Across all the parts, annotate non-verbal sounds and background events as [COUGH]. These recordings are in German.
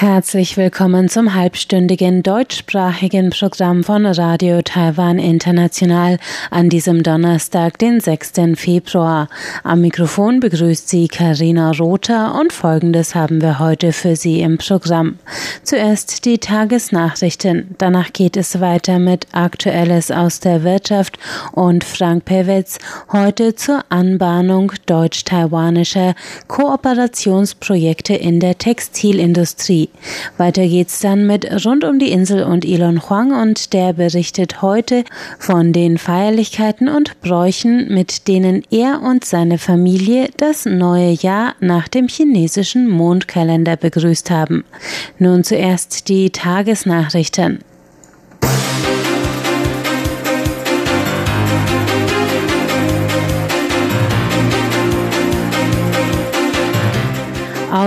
Herzlich willkommen zum halbstündigen deutschsprachigen Programm von Radio Taiwan International an diesem Donnerstag, den 6. Februar. Am Mikrofon begrüßt Sie Karina Rother und Folgendes haben wir heute für Sie im Programm. Zuerst die Tagesnachrichten, danach geht es weiter mit Aktuelles aus der Wirtschaft und Frank Pewitz heute zur Anbahnung deutsch-taiwanischer Kooperationsprojekte in der Textilindustrie. Weiter geht's dann mit Rund um die Insel und Elon Huang und der berichtet heute von den Feierlichkeiten und Bräuchen, mit denen er und seine Familie das neue Jahr nach dem chinesischen Mondkalender begrüßt haben. Nun zuerst die Tagesnachrichten.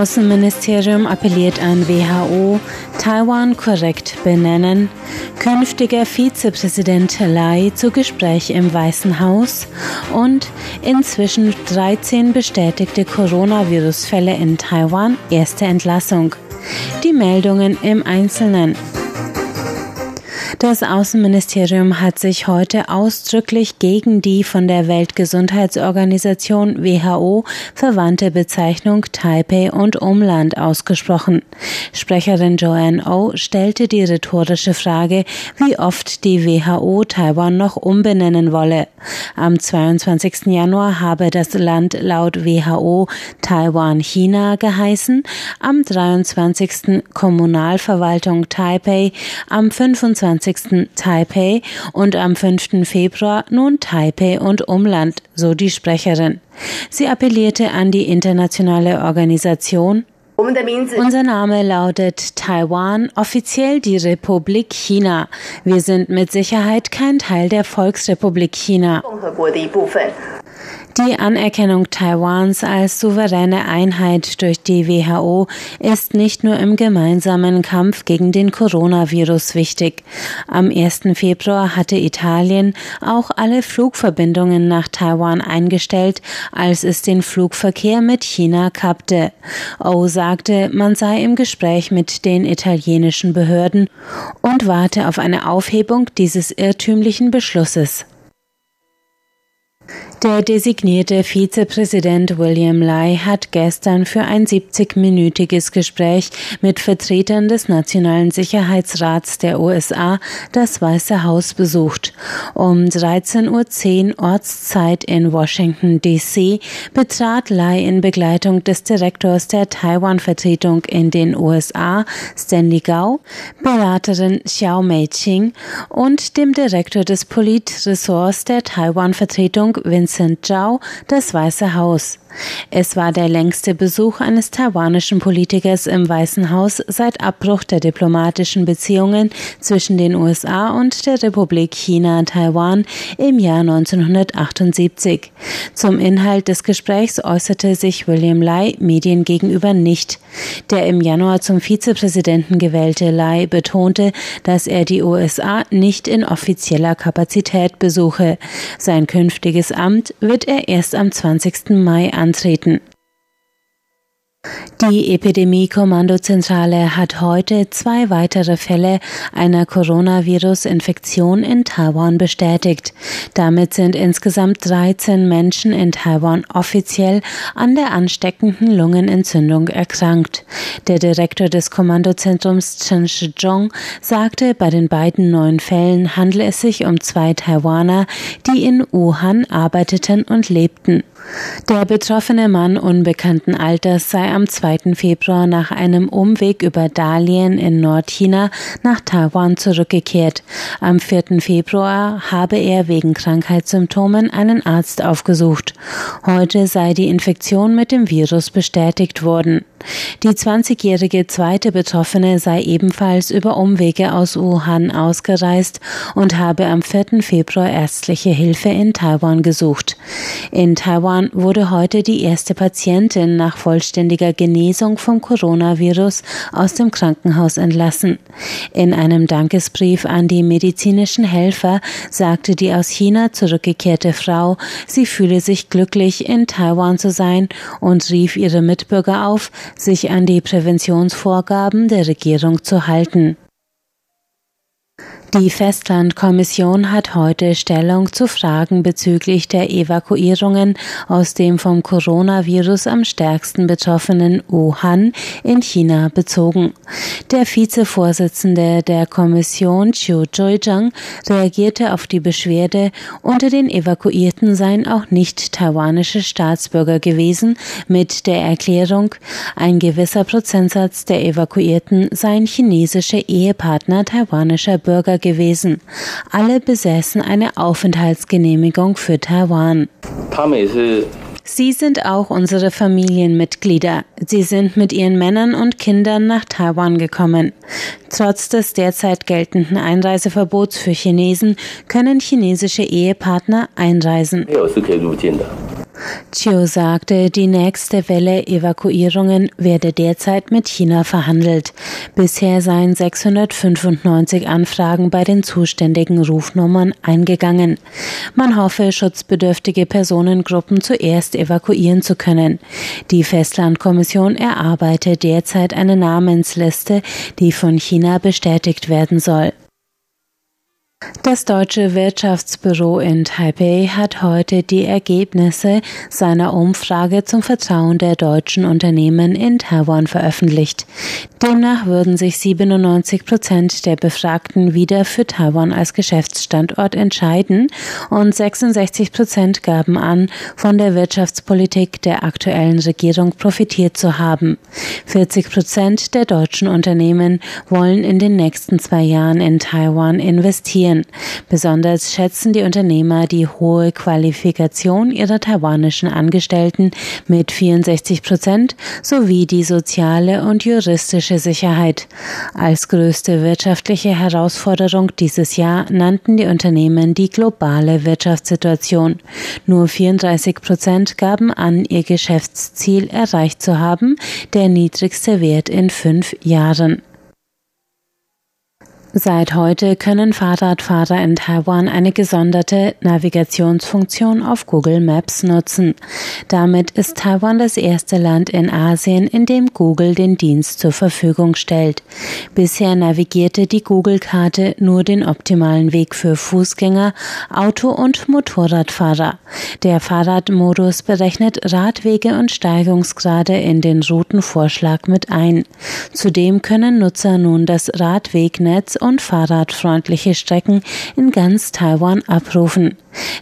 Außenministerium appelliert an WHO, Taiwan korrekt benennen, künftiger Vizepräsident Lai zu Gespräch im Weißen Haus und inzwischen 13 bestätigte Coronavirus-Fälle in Taiwan, erste Entlassung. Die Meldungen im Einzelnen. Das Außenministerium hat sich heute ausdrücklich gegen die von der Weltgesundheitsorganisation WHO verwandte Bezeichnung Taipei und Umland ausgesprochen. Sprecherin Joanne O stellte die rhetorische Frage, wie oft die WHO Taiwan noch umbenennen wolle. Am 22. Januar habe das Land laut WHO Taiwan China geheißen, am 23. Kommunalverwaltung Taipei, am 25 20. Taipei und am 5. Februar nun Taipei und Umland, so die Sprecherin. Sie appellierte an die internationale Organisation, unser Name lautet Taiwan, offiziell die Republik China. Wir sind mit Sicherheit kein Teil der Volksrepublik China. Die Anerkennung Taiwans als souveräne Einheit durch die WHO ist nicht nur im gemeinsamen Kampf gegen den Coronavirus wichtig. Am 1. Februar hatte Italien auch alle Flugverbindungen nach Taiwan eingestellt, als es den Flugverkehr mit China kappte. O sagte, man sei im Gespräch mit den italienischen Behörden und warte auf eine Aufhebung dieses irrtümlichen Beschlusses. Der designierte Vizepräsident William Lai hat gestern für ein 70-minütiges Gespräch mit Vertretern des Nationalen Sicherheitsrats der USA das Weiße Haus besucht. Um 13.10 Uhr Ortszeit in Washington, D.C. betrat Lai in Begleitung des Direktors der Taiwan-Vertretung in den USA, Stanley Gao, Beraterin Xiao Mei-Ching und dem Direktor des Politressorts der Taiwan-Vertretung Vincent Zhao das Weiße Haus. Es war der längste Besuch eines taiwanischen Politikers im Weißen Haus seit Abbruch der diplomatischen Beziehungen zwischen den USA und der Republik China Taiwan im Jahr 1978. Zum Inhalt des Gesprächs äußerte sich William Lai Medien gegenüber nicht. Der im Januar zum Vizepräsidenten gewählte Lai betonte, dass er die USA nicht in offizieller Kapazität besuche. Sein künftiges Amt wird er erst am 20. Mai antreten. Die Epidemie-Kommandozentrale hat heute zwei weitere Fälle einer Coronavirus-Infektion in Taiwan bestätigt. Damit sind insgesamt 13 Menschen in Taiwan offiziell an der ansteckenden Lungenentzündung erkrankt. Der Direktor des Kommandozentrums Chen Shizhong sagte, bei den beiden neuen Fällen handle es sich um zwei Taiwaner, die in Wuhan arbeiteten und lebten. Der betroffene Mann unbekannten Alters sei am 2. Februar nach einem Umweg über Dalian in Nordchina nach Taiwan zurückgekehrt. Am 4. Februar habe er wegen Krankheitssymptomen einen Arzt aufgesucht. Heute sei die Infektion mit dem Virus bestätigt worden. Die 20-jährige zweite Betroffene sei ebenfalls über Umwege aus Wuhan ausgereist und habe am 4. Februar ärztliche Hilfe in Taiwan gesucht. In Taiwan wurde heute die erste Patientin nach vollständiger Genesung vom Coronavirus aus dem Krankenhaus entlassen. In einem Dankesbrief an die medizinischen Helfer sagte die aus China zurückgekehrte Frau, sie fühle sich glücklich, in Taiwan zu sein und rief ihre Mitbürger auf, sich an die Präventionsvorgaben der Regierung zu halten. Die Festlandkommission hat heute Stellung zu Fragen bezüglich der Evakuierungen aus dem vom Coronavirus am stärksten betroffenen Wuhan in China bezogen. Der Vizevorsitzende der Kommission Chiu Zhui-Zhang reagierte auf die Beschwerde, unter den Evakuierten seien auch nicht taiwanische Staatsbürger gewesen, mit der Erklärung, ein gewisser Prozentsatz der Evakuierten seien chinesische Ehepartner taiwanischer Bürger gewesen. Alle besäßen eine Aufenthaltsgenehmigung für Taiwan. Sie sind auch unsere Familienmitglieder. Sie sind mit ihren Männern und Kindern nach Taiwan gekommen. Trotz des derzeit geltenden Einreiseverbots für Chinesen können chinesische Ehepartner einreisen. Chiu sagte, die nächste Welle Evakuierungen werde derzeit mit China verhandelt. Bisher seien 695 Anfragen bei den zuständigen Rufnummern eingegangen. Man hoffe, schutzbedürftige Personengruppen zuerst evakuieren zu können. Die Festlandkommission erarbeitet derzeit eine Namensliste, die von China bestätigt werden soll. Das Deutsche Wirtschaftsbüro in Taipei hat heute die Ergebnisse seiner Umfrage zum Vertrauen der deutschen Unternehmen in Taiwan veröffentlicht. Demnach würden sich 97 Prozent der Befragten wieder für Taiwan als Geschäftsstandort entscheiden und 66 Prozent gaben an, von der Wirtschaftspolitik der aktuellen Regierung profitiert zu haben. 40 Prozent der deutschen Unternehmen wollen in den nächsten zwei Jahren in Taiwan investieren interessieren. Besonders schätzen die Unternehmer die hohe Qualifikation ihrer taiwanischen Angestellten mit 64 Prozent sowie die soziale und juristische Sicherheit. Als größte wirtschaftliche Herausforderung dieses Jahr nannten die Unternehmen die globale Wirtschaftssituation. Nur 34 Prozent gaben an, ihr Geschäftsziel erreicht zu haben, der niedrigste Wert in fünf Jahren. Seit heute können Fahrradfahrer in Taiwan eine gesonderte Navigationsfunktion auf Google Maps nutzen. Damit ist Taiwan das erste Land in Asien, in dem Google den Dienst zur Verfügung stellt. Bisher navigierte die Google-Karte nur den optimalen Weg für Fußgänger, Auto- und Motorradfahrer. Der Fahrradmodus berechnet Radwege und Steigungsgrade in den Routenvorschlag mit ein. Zudem können Nutzer nun das Radwegnetz und fahrradfreundliche Strecken in ganz Taiwan abrufen.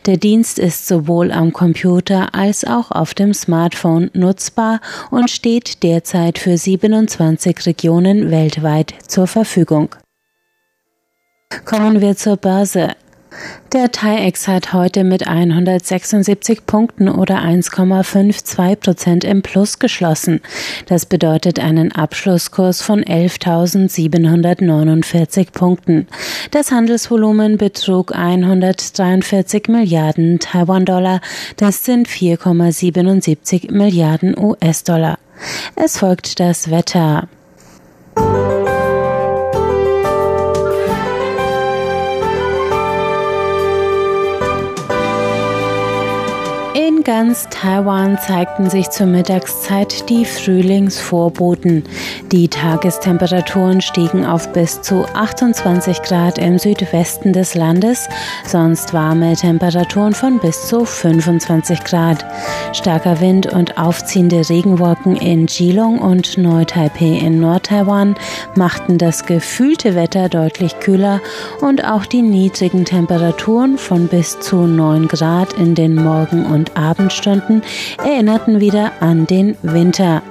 Der Dienst ist sowohl am Computer als auch auf dem Smartphone nutzbar und steht derzeit für 27 Regionen weltweit zur Verfügung. Kommen wir zur Börse. Der TAIEX hat heute mit 176 Punkten oder 1,52 Prozent im Plus geschlossen. Das bedeutet einen Abschlusskurs von 11.749 Punkten. Das Handelsvolumen betrug 143 Milliarden Taiwan-Dollar. Das sind 4,77 Milliarden US-Dollar. Es folgt das Wetter. Ganz Taiwan zeigten sich zur Mittagszeit die Frühlingsvorboten. Die Tagestemperaturen stiegen auf bis zu 28 Grad im Südwesten des Landes, sonst warme Temperaturen von bis zu 25 Grad. Starker Wind und aufziehende Regenwolken in Geelong und Neu-Taipei in Nord-Taiwan machten das gefühlte Wetter deutlich kühler und auch die niedrigen Temperaturen von bis zu 9 Grad in den Morgen- und Abend Abendstunden erinnerten wieder an den Winter.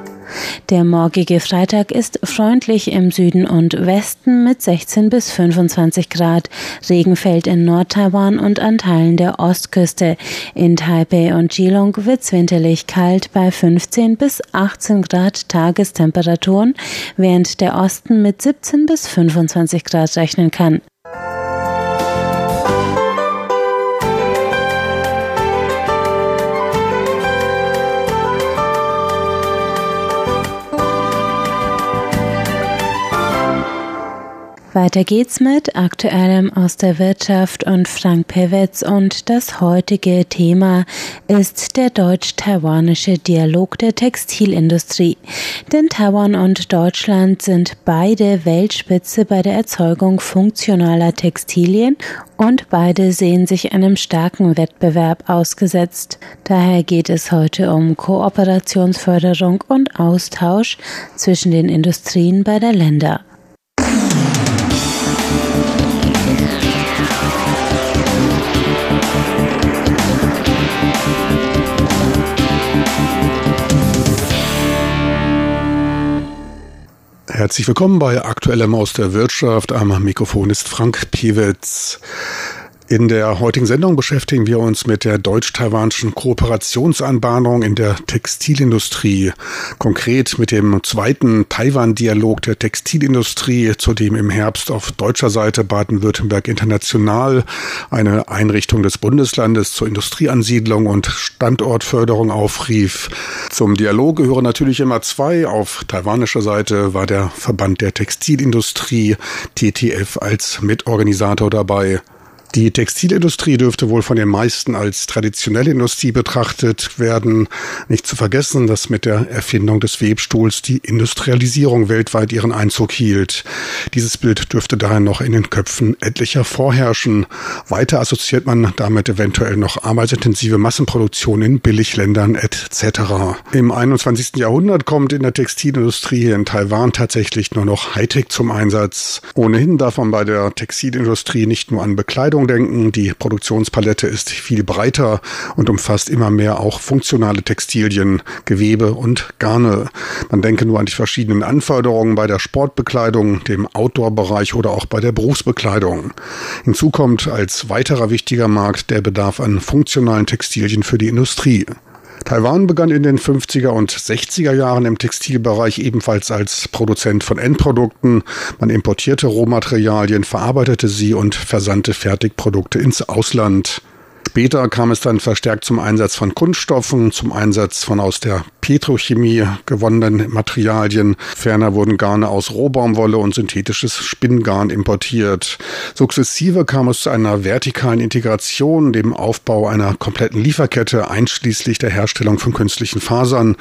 Der morgige Freitag ist freundlich im Süden und Westen mit 16 bis 25 Grad. Regen fällt in Nord-Taiwan und an Teilen der Ostküste. In Taipei und Geelong wird's winterlich kalt bei 15 bis 18 Grad Tagestemperaturen, während der Osten mit 17 bis 25 Grad rechnen kann. Weiter geht's mit Aktuellem aus der Wirtschaft und Frank Pewitz und das heutige Thema ist der deutsch-taiwanische Dialog der Textilindustrie. Denn Taiwan und Deutschland sind beide Weltspitze bei der Erzeugung funktionaler Textilien und beide sehen sich einem starken Wettbewerb ausgesetzt. Daher geht es heute um Kooperationsförderung und Austausch zwischen den Industrien beider Länder. Herzlich willkommen bei Aktuellem aus der Wirtschaft. Am Mikrofon ist Frank Piewitz. In der heutigen Sendung beschäftigen wir uns mit der deutsch-taiwanischen Kooperationsanbahnung in der Textilindustrie. Konkret mit dem zweiten Taiwan-Dialog der Textilindustrie, zu dem im Herbst auf deutscher Seite Baden-Württemberg International eine Einrichtung des Bundeslandes zur Industrieansiedlung und Standortförderung aufrief. Zum Dialog gehören natürlich immer zwei. Auf taiwanischer Seite war der Verband der Textilindustrie TTF als Mitorganisator dabei. Die Textilindustrie dürfte wohl von den meisten als traditionelle Industrie betrachtet werden. Nicht zu vergessen, dass mit der Erfindung des Webstuhls die Industrialisierung weltweit ihren Einzug hielt. Dieses Bild dürfte daher noch in den Köpfen etlicher vorherrschen. Weiter assoziiert man damit eventuell noch arbeitsintensive Massenproduktion in Billigländern etc. Im 21. Jahrhundert kommt in der Textilindustrie in Taiwan tatsächlich nur noch Hightech zum Einsatz. Ohnehin darf man bei der Textilindustrie nicht nur an Bekleidung Kleidung denken. Die Produktionspalette ist viel breiter und umfasst immer mehr auch funktionale Textilien, Gewebe und Garne. Man denke nur an die verschiedenen Anforderungen bei der Sportbekleidung, dem Outdoor-Bereich oder auch bei der Berufsbekleidung. Hinzu kommt als weiterer wichtiger Markt der Bedarf an funktionalen Textilien für die Industrie. Taiwan begann in den 50er und 60er Jahren im Textilbereich ebenfalls als Produzent von Endprodukten. Man importierte Rohmaterialien, verarbeitete sie und versandte Fertigprodukte ins Ausland. Später kam es dann verstärkt zum Einsatz von Kunststoffen, zum Einsatz von aus der Petrochemie gewonnenen Materialien. Ferner wurden Garne aus Rohbaumwolle und synthetisches Spinngarn importiert. Sukzessive kam es zu einer vertikalen Integration, dem Aufbau einer kompletten Lieferkette, einschließlich der Herstellung von künstlichen Fasern.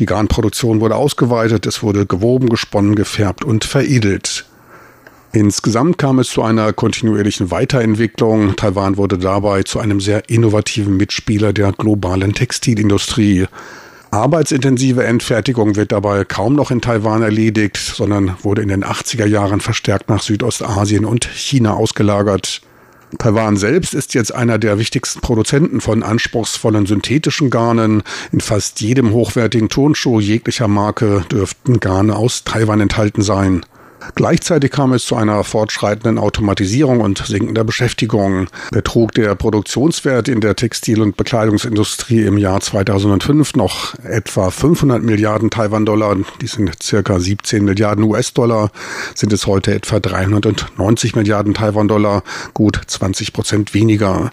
Die Garnproduktion wurde ausgeweitet, es wurde gewoben, gesponnen, gefärbt und veredelt. Insgesamt kam es zu einer kontinuierlichen Weiterentwicklung. Taiwan wurde dabei zu einem sehr innovativen Mitspieler der globalen Textilindustrie. Arbeitsintensive Endfertigung wird dabei kaum noch in Taiwan erledigt, sondern wurde in den 80er Jahren verstärkt nach Südostasien und China ausgelagert. Taiwan selbst ist jetzt einer der wichtigsten Produzenten von anspruchsvollen synthetischen Garnen. In fast jedem hochwertigen Turnschuh jeglicher Marke dürften Garne aus Taiwan enthalten sein. Gleichzeitig kam es zu einer fortschreitenden Automatisierung und sinkender Beschäftigung. Betrug der Produktionswert in der Textil- und Bekleidungsindustrie im Jahr 2005 noch etwa 500 Milliarden Taiwan-Dollar, die sind circa 17 Milliarden US-Dollar, sind es heute etwa 390 Milliarden Taiwan-Dollar, gut 20 Prozent weniger.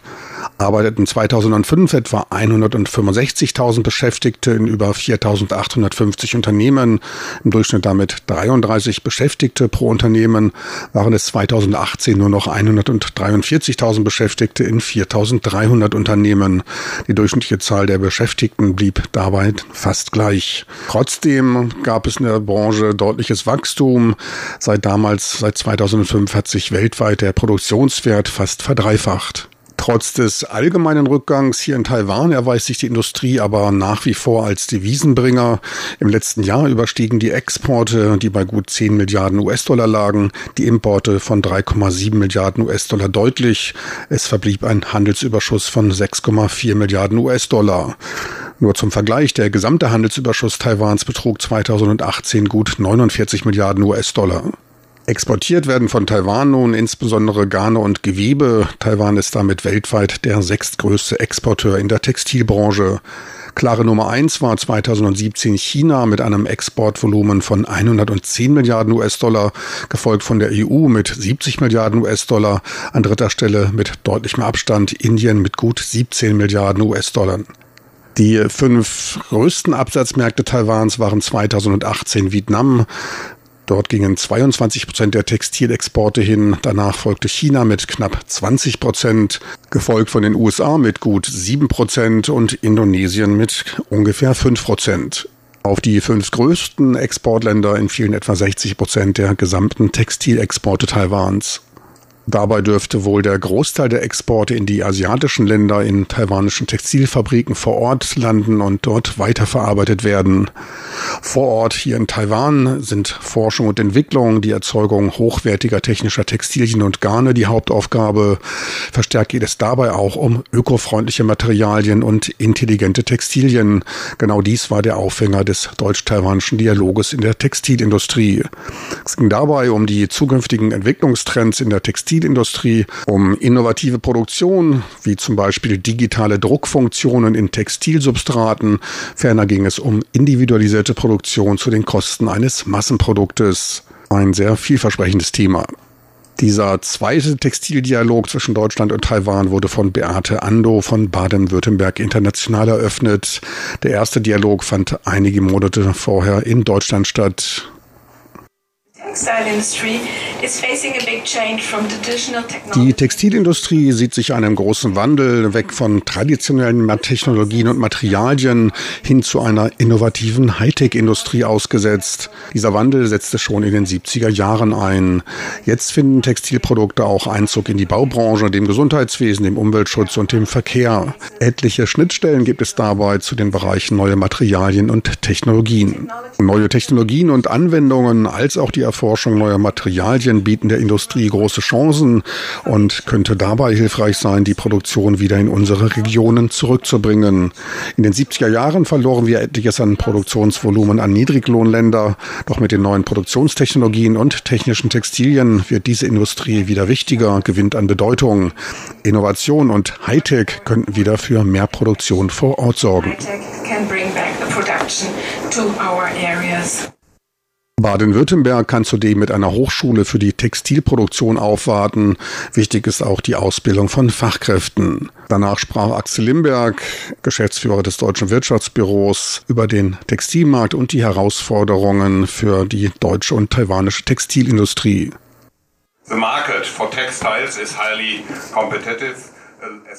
Arbeiteten 2005 etwa 165.000 Beschäftigte in über 4.850 Unternehmen, im Durchschnitt damit 33 Beschäftigte pro Unternehmen, waren es 2018 nur noch 143.000 Beschäftigte in 4.300 Unternehmen. Die durchschnittliche Zahl der Beschäftigten blieb dabei fast gleich. Trotzdem gab es in der Branche deutliches Wachstum. Seit damals, seit 2005 hat sich weltweit der Produktionswert fast verdreifacht. Trotz des allgemeinen Rückgangs hier in Taiwan erweist sich die Industrie aber nach wie vor als Devisenbringer. Im letzten Jahr überstiegen die Exporte, die bei gut 10 Milliarden US-Dollar lagen, die Importe von 3,7 Milliarden US-Dollar deutlich. Es verblieb ein Handelsüberschuss von 6,4 Milliarden US-Dollar. Nur zum Vergleich, der gesamte Handelsüberschuss Taiwans betrug 2018 gut 49 Milliarden US-Dollar. Exportiert werden von Taiwan nun insbesondere Garne und Gewebe. Taiwan ist damit weltweit der sechstgrößte Exporteur in der Textilbranche. Klare Nummer eins war 2017 China mit einem Exportvolumen von 110 Milliarden US-Dollar, gefolgt von der EU mit 70 Milliarden US-Dollar. An dritter Stelle mit deutlichem Abstand Indien mit gut 17 Milliarden US-Dollar. Die fünf größten Absatzmärkte Taiwans waren 2018 Vietnam Dort gingen 22 Prozent der Textilexporte hin. Danach folgte China mit knapp 20 Prozent, gefolgt von den USA mit gut 7 Prozent und Indonesien mit ungefähr 5 Prozent. Auf die fünf größten Exportländer entfielen etwa 60 Prozent der gesamten Textilexporte Taiwans. Dabei dürfte wohl der Großteil der Exporte in die asiatischen Länder in taiwanischen Textilfabriken vor Ort landen und dort weiterverarbeitet werden. Vor Ort hier in Taiwan sind Forschung und Entwicklung, die Erzeugung hochwertiger technischer Textilien und Garne die Hauptaufgabe. Verstärkt geht es dabei auch um ökofreundliche Materialien und intelligente Textilien. Genau dies war der Aufhänger des deutsch-taiwanischen Dialoges in der Textilindustrie. Es ging dabei um die zukünftigen Entwicklungstrends in der Textilindustrie Textilindustrie, um innovative Produktion, wie zum Beispiel digitale Druckfunktionen in Textilsubstraten. Ferner ging es um individualisierte Produktion zu den Kosten eines Massenproduktes. Ein sehr vielversprechendes Thema. Dieser zweite Textildialog zwischen Deutschland und Taiwan wurde von Beate Ando von Baden-Württemberg international eröffnet. Der erste Dialog fand einige Monate vorher in Deutschland statt. Die Textilindustrie sieht sich einem großen Wandel weg von traditionellen Technologien und Materialien hin zu einer innovativen Hightech-Industrie ausgesetzt. Dieser Wandel setzte schon in den 70er Jahren ein. Jetzt finden Textilprodukte auch Einzug in die Baubranche, dem Gesundheitswesen, dem Umweltschutz und dem Verkehr. Etliche Schnittstellen gibt es dabei zu den Bereichen neue Materialien und Technologien. Neue Technologien und Anwendungen als auch die Erforschung neuer Materialien bieten der Industrie große Chancen und könnte dabei hilfreich sein, die Produktion wieder in unsere Regionen zurückzubringen. In den 70er Jahren verloren wir etliches an Produktionsvolumen an Niedriglohnländer. Doch mit den neuen Produktionstechnologien und technischen Textilien wird diese Industrie wieder wichtiger, gewinnt an Bedeutung. Innovation und Hightech könnten wieder für mehr Produktion vor Ort sorgen. Baden-Württemberg kann zudem mit einer Hochschule für die Textilproduktion aufwarten. Wichtig ist auch die Ausbildung von Fachkräften. Danach sprach Axel Limberg, Geschäftsführer des Deutschen Wirtschaftsbüros, über den Textilmarkt und die Herausforderungen für die deutsche und taiwanische Textilindustrie. The market for textiles is highly competitive.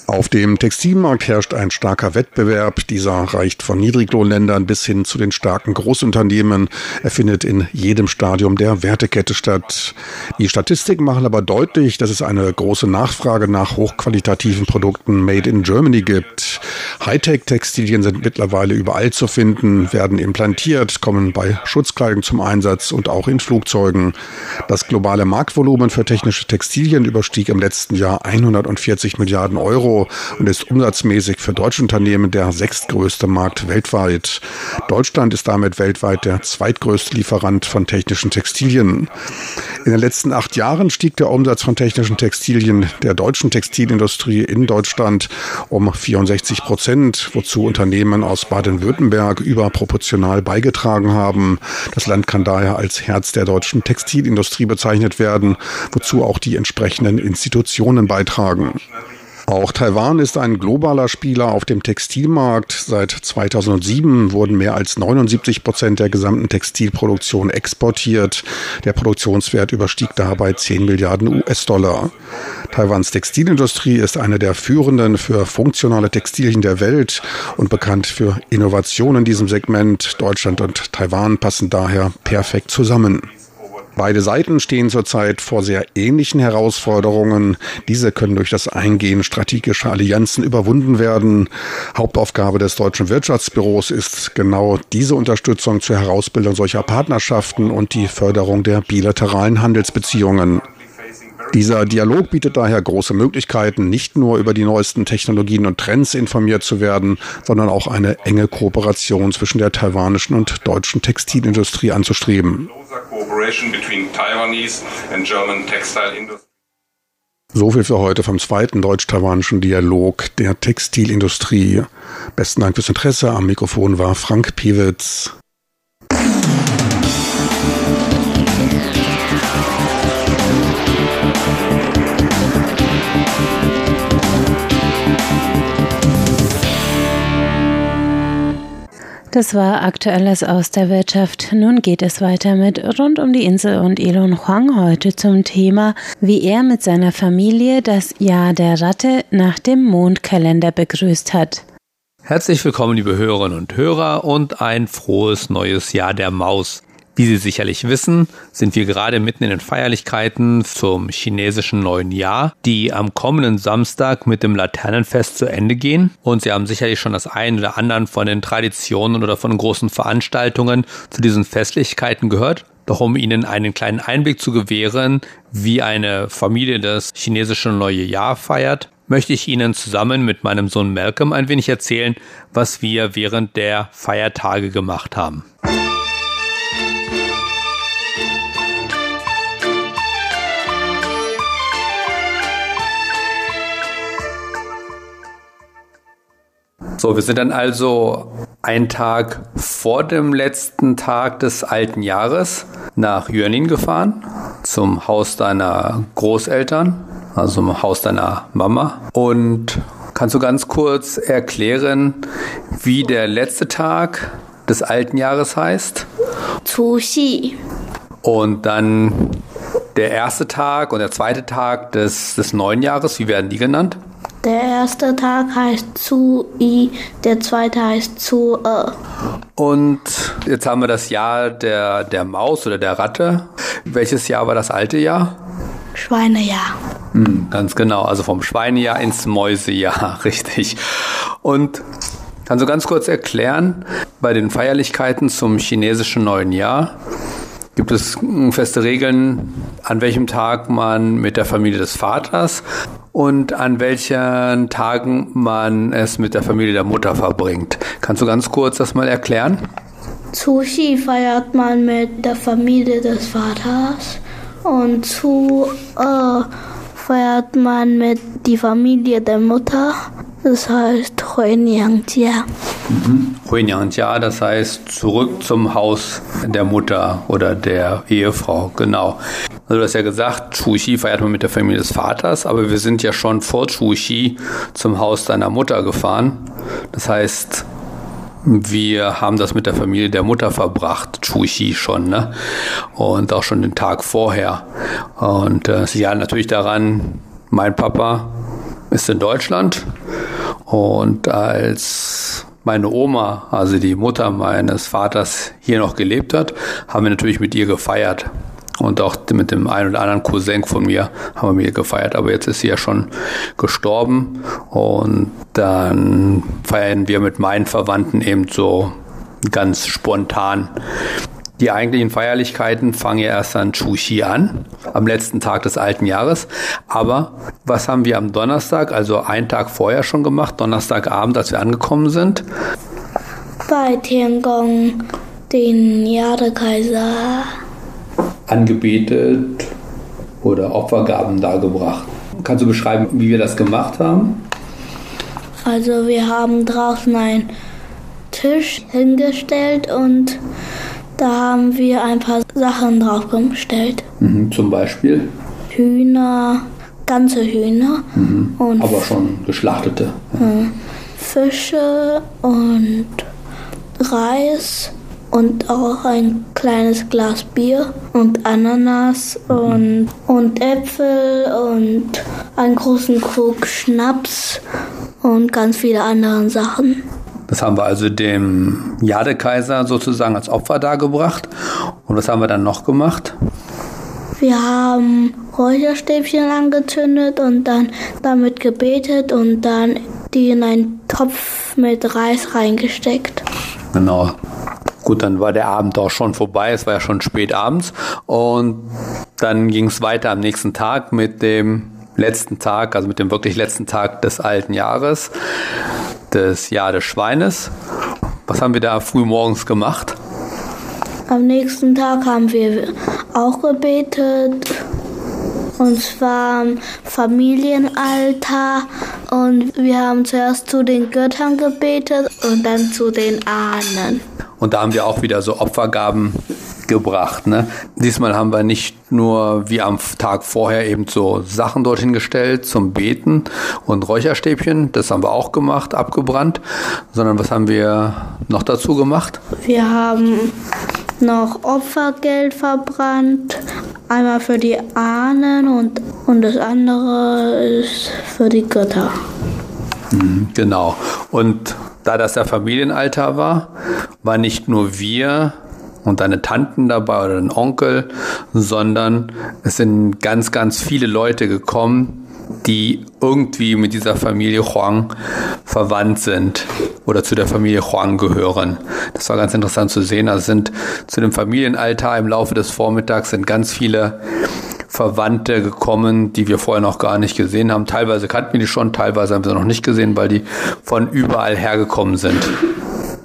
Auf dem Textilmarkt herrscht ein starker Wettbewerb. Dieser reicht von Niedriglohnländern bis hin zu den starken Großunternehmen. Er findet in jedem Stadium der Wertekette statt. Die Statistiken machen aber deutlich, dass es eine große Nachfrage nach hochqualitativen Produkten made in Germany gibt. Hightech-Textilien sind mittlerweile überall zu finden, werden implantiert, kommen bei Schutzkleidung zum Einsatz und auch in Flugzeugen. Das globale Marktvolumen für technische Textilien überstieg im letzten Jahr 140 Milliarden Milliarden Euro und ist umsatzmäßig für deutsche Unternehmen der sechstgrößte Markt weltweit. Deutschland ist damit weltweit der zweitgrößte Lieferant von technischen Textilien. In den letzten acht Jahren stieg der Umsatz von technischen Textilien der deutschen Textilindustrie in Deutschland um 64 Prozent, wozu Unternehmen aus Baden-Württemberg überproportional beigetragen haben. Das Land kann daher als Herz der deutschen Textilindustrie bezeichnet werden, wozu auch die entsprechenden Institutionen beitragen. Auch Taiwan ist ein globaler Spieler auf dem Textilmarkt. Seit 2007 wurden mehr als 79 Prozent der gesamten Textilproduktion exportiert. Der Produktionswert überstieg dabei 10 Milliarden US-Dollar. Taiwans Textilindustrie ist eine der führenden für funktionale Textilien der Welt und bekannt für Innovationen in diesem Segment. Deutschland und Taiwan passen daher perfekt zusammen. Beide Seiten stehen zurzeit vor sehr ähnlichen Herausforderungen. Diese können durch das Eingehen strategischer Allianzen überwunden werden. Hauptaufgabe des Deutschen Wirtschaftsbüros ist genau diese Unterstützung zur Herausbildung solcher Partnerschaften und die Förderung der bilateralen Handelsbeziehungen. Dieser Dialog bietet daher große Möglichkeiten, nicht nur über die neuesten Technologien und Trends informiert zu werden, sondern auch eine enge Kooperation zwischen der taiwanischen und deutschen Textilindustrie anzustreben. So viel für heute vom zweiten deutsch-taiwanischen Dialog der Textilindustrie. Besten Dank fürs Interesse. Am Mikrofon war Frank Piewitz. Das war Aktuelles aus der Wirtschaft. Nun geht es weiter mit Rund um die Insel und Elon Huang heute zum Thema, wie er mit seiner Familie das Jahr der Ratte nach dem Mondkalender begrüßt hat. Herzlich willkommen, liebe Hörerinnen und Hörer, und ein frohes neues Jahr der Maus. Wie Sie sicherlich wissen, sind wir gerade mitten in den Feierlichkeiten zum chinesischen neuen Jahr, die am kommenden Samstag mit dem Laternenfest zu Ende gehen. Und Sie haben sicherlich schon das ein oder anderen von den Traditionen oder von großen Veranstaltungen zu diesen Festlichkeiten gehört. Doch um Ihnen einen kleinen Einblick zu gewähren, wie eine Familie das chinesische neue Jahr feiert, möchte ich Ihnen zusammen mit meinem Sohn Malcolm ein wenig erzählen, was wir während der Feiertage gemacht haben. So, wir sind dann also einen Tag vor dem letzten Tag des alten Jahres nach Jörnin gefahren, zum Haus deiner Großeltern, also zum Haus deiner Mama. Und kannst du ganz kurz erklären, wie der letzte Tag des alten Jahres heißt? Zuxi. Und dann der erste Tag und der zweite Tag des, des neuen Jahres, wie werden die genannt? Der erste Tag heißt Zu I, der zweite heißt Zu E. Und jetzt haben wir das Jahr der, der Maus oder der Ratte. Welches Jahr war das alte Jahr? Schweinejahr. Hm, ganz genau, also vom Schweinejahr ins Mäusejahr, [LAUGHS] richtig. Und kannst du ganz kurz erklären, bei den Feierlichkeiten zum chinesischen neuen Jahr, Gibt es feste Regeln, an welchem Tag man mit der Familie des Vaters und an welchen Tagen man es mit der Familie der Mutter verbringt? Kannst du ganz kurz das mal erklären? Sushi feiert man mit der Familie des Vaters und zu äh, feiert man mit die Familie der Mutter. Das heißt Huinyang-Jia. Mhm. Huinyang-Jia, das heißt zurück zum Haus der Mutter oder der Ehefrau, genau. Also du hast ja gesagt, Chuxi feiert man mit der Familie des Vaters, aber wir sind ja schon vor Chuxi zum Haus deiner Mutter gefahren. Das heißt, wir haben das mit der Familie der Mutter verbracht, Chuxi schon, ne? Und auch schon den Tag vorher. Und äh, sie ja natürlich daran, mein Papa ist in Deutschland und als meine Oma, also die Mutter meines Vaters, hier noch gelebt hat, haben wir natürlich mit ihr gefeiert. Und auch mit dem einen oder anderen Cousin von mir haben wir gefeiert. Aber jetzt ist sie ja schon gestorben. Und dann feiern wir mit meinen Verwandten eben so ganz spontan die eigentlichen Feierlichkeiten fangen ja erst an Chuxi an, am letzten Tag des alten Jahres. Aber was haben wir am Donnerstag, also einen Tag vorher schon gemacht, Donnerstagabend, als wir angekommen sind? Bei Tiangong den Jadekaiser angebetet oder Opfergaben dargebracht. Kannst du beschreiben, wie wir das gemacht haben? Also wir haben draußen einen Tisch hingestellt und da haben wir ein paar Sachen draufgestellt. Mhm, zum Beispiel? Hühner, ganze Hühner. Mhm, und aber schon geschlachtete. Ja. Fische und Reis und auch ein kleines Glas Bier und Ananas und, und Äpfel und einen großen Krug Schnaps und ganz viele andere Sachen. Das haben wir also dem Jadekaiser sozusagen als Opfer dargebracht. Und was haben wir dann noch gemacht? Wir haben Räucherstäbchen angezündet und dann damit gebetet und dann die in einen Topf mit Reis reingesteckt. Genau. Gut, dann war der Abend auch schon vorbei. Es war ja schon spät abends. Und dann ging es weiter am nächsten Tag mit dem letzten Tag, also mit dem wirklich letzten Tag des alten Jahres das Jahr des Schweines. Was haben wir da früh morgens gemacht? Am nächsten Tag haben wir auch gebetet. Und zwar Familienaltar. Und wir haben zuerst zu den Göttern gebetet und dann zu den Ahnen. Und da haben wir auch wieder so Opfergaben gebracht. Ne? Diesmal haben wir nicht nur wie am Tag vorher eben so Sachen dorthin gestellt zum Beten und Räucherstäbchen, das haben wir auch gemacht, abgebrannt, sondern was haben wir noch dazu gemacht? Wir haben noch Opfergeld verbrannt, einmal für die Ahnen und, und das andere ist für die Götter. Mhm, genau. Und da das der Familienalter war, war nicht nur wir und deine Tanten dabei oder dein Onkel, sondern es sind ganz, ganz viele Leute gekommen, die irgendwie mit dieser Familie Huang verwandt sind oder zu der Familie Huang gehören. Das war ganz interessant zu sehen. Also sind zu dem Familienaltar im Laufe des Vormittags sind ganz viele Verwandte gekommen, die wir vorher noch gar nicht gesehen haben. Teilweise kannten wir die schon, teilweise haben wir sie noch nicht gesehen, weil die von überall hergekommen sind.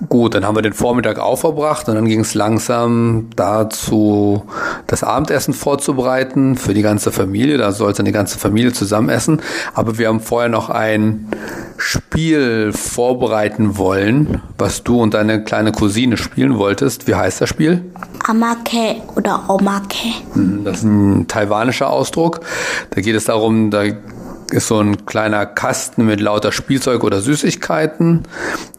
Gut, dann haben wir den Vormittag aufgebracht und dann ging es langsam dazu, das Abendessen vorzubereiten für die ganze Familie. Da sollte die ganze Familie zusammen essen. Aber wir haben vorher noch ein Spiel vorbereiten wollen, was du und deine kleine Cousine spielen wolltest. Wie heißt das Spiel? Amake oder Omake. Hm, das ist ein taiwanischer Ausdruck. Da geht es darum, da ist so ein kleiner Kasten mit lauter Spielzeug oder Süßigkeiten.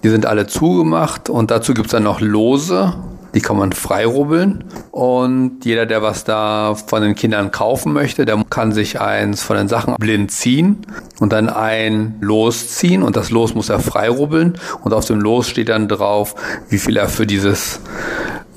Die sind alle zugemacht und dazu gibt's dann noch Lose. Die kann man freirubbeln. Und jeder, der was da von den Kindern kaufen möchte, der kann sich eins von den Sachen blind ziehen und dann ein Los ziehen. Und das Los muss er freirubbeln. Und auf dem Los steht dann drauf, wie viel er für dieses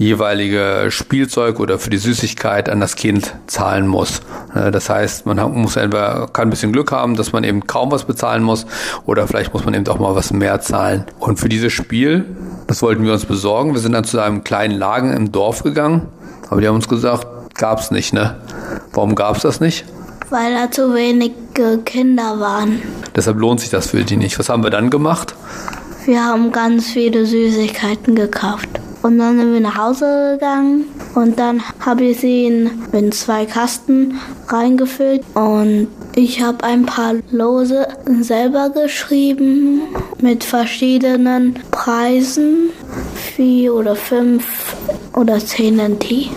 jeweilige Spielzeug oder für die Süßigkeit an das Kind zahlen muss. Äh, das heißt, man muss entweder kann ein bisschen Glück haben, dass man eben kaum was bezahlen muss oder vielleicht muss man eben auch mal was mehr zahlen. Und für dieses Spiel, das wollten wir uns besorgen. Wir sind dann zu einem kleinen Lagen im Dorf gegangen, aber die haben uns gesagt, gab's nicht, ne? Warum gab's das nicht? Weil da zu wenige Kinder waren. Deshalb lohnt sich das für die nicht. Was haben wir dann gemacht? Wir haben ganz viele Süßigkeiten gekauft. Und dann sind wir nach Hause gegangen. Und dann habe ich sie in, zwei Kasten reingefüllt. Und ich habe ein paar Lose selber geschrieben mit verschiedenen Preisen, vier oder fünf oder zehn NT.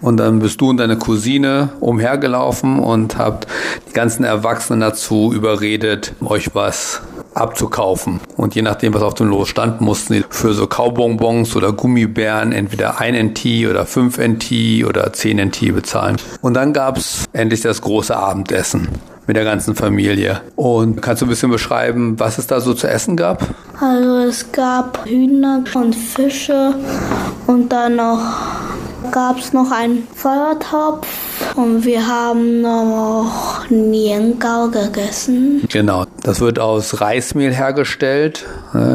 Und dann bist du und deine Cousine umhergelaufen und habt die ganzen Erwachsenen dazu überredet, euch was abzukaufen. Und je nachdem, was auf dem Los stand, mussten sie für so Kaubonbons oder Gummibären entweder ein NT oder fünf NT oder zehn NT bezahlen. Und dann gab's endlich das große Abendessen mit der ganzen Familie. Und kannst du ein bisschen beschreiben, was es da so zu essen gab? Also es gab Hühner und Fische und dann noch gab es noch einen Feuertopf und wir haben noch Niengao gegessen. Genau, das wird aus Reismehl hergestellt.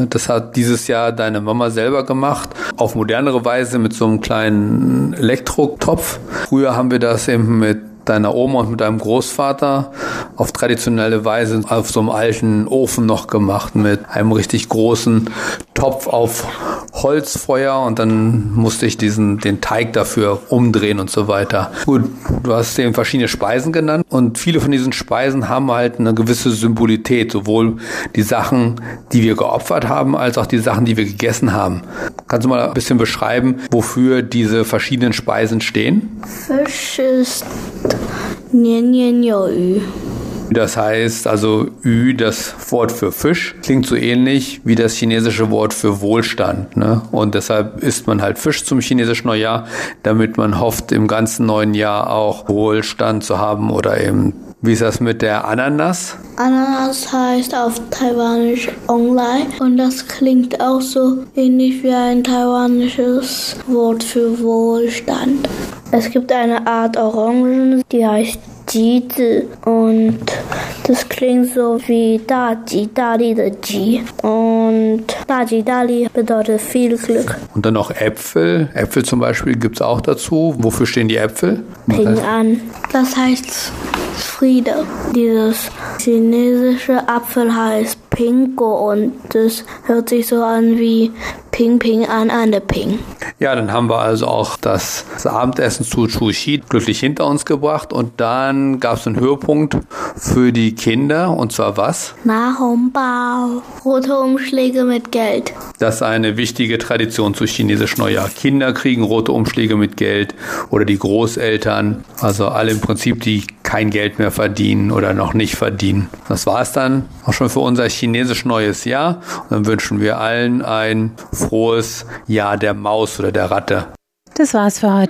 Das hat dieses Jahr deine Mama selber gemacht, auf modernere Weise mit so einem kleinen Elektrotopf. Früher haben wir das eben mit deiner Oma und mit deinem Großvater auf traditionelle Weise auf so einem alten Ofen noch gemacht mit einem richtig großen Topf auf Holzfeuer und dann musste ich diesen, den Teig dafür umdrehen und so weiter. Gut, du hast eben verschiedene Speisen genannt und viele von diesen Speisen haben halt eine gewisse Symbolität, sowohl die Sachen, die wir geopfert haben, als auch die Sachen, die wir gegessen haben. Kannst du mal ein bisschen beschreiben, wofür diese verschiedenen Speisen stehen? Fisch ist Nian Nian Yu. Das heißt also Ü, das Wort für Fisch, klingt so ähnlich wie das chinesische Wort für Wohlstand. Ne? Und deshalb isst man halt Fisch zum chinesischen Neujahr, damit man hofft, im ganzen neuen Jahr auch Wohlstand zu haben oder eben wie ist das mit der Ananas? Ananas heißt auf Taiwanisch Onglai und das klingt auch so ähnlich wie ein taiwanisches Wort für Wohlstand. Es gibt eine Art Orangen, die heißt Jizi und das klingt so wie Daji, Dali de Ji und Dali bedeutet viel Glück. Und dann noch Äpfel. Äpfel zum Beispiel gibt es auch dazu. Wofür stehen die Äpfel? Ping an. Das heißt Friede. Dieses chinesische Apfel heißt Pingo und das hört sich so an wie Ping Ping an Ande Ping. Ja, dann haben wir also auch das, das Abendessen zu Chushi glücklich hinter uns gebracht und dann gab es einen Höhepunkt für die Kinder und zwar was? Na Hongbao. Rote Umschläge mit Geld. Das ist eine wichtige Tradition zu chinesisch Neujahr. Kinder kriegen rote Umschläge mit Geld oder die Großeltern, also alle im Prinzip, die kein Geld mehr verdienen oder noch nicht verdienen. Das war es dann auch schon für unser chinesisch neues Jahr. Und dann wünschen wir allen ein frohes Jahr der Maus oder der Ratte. Das war's für heute.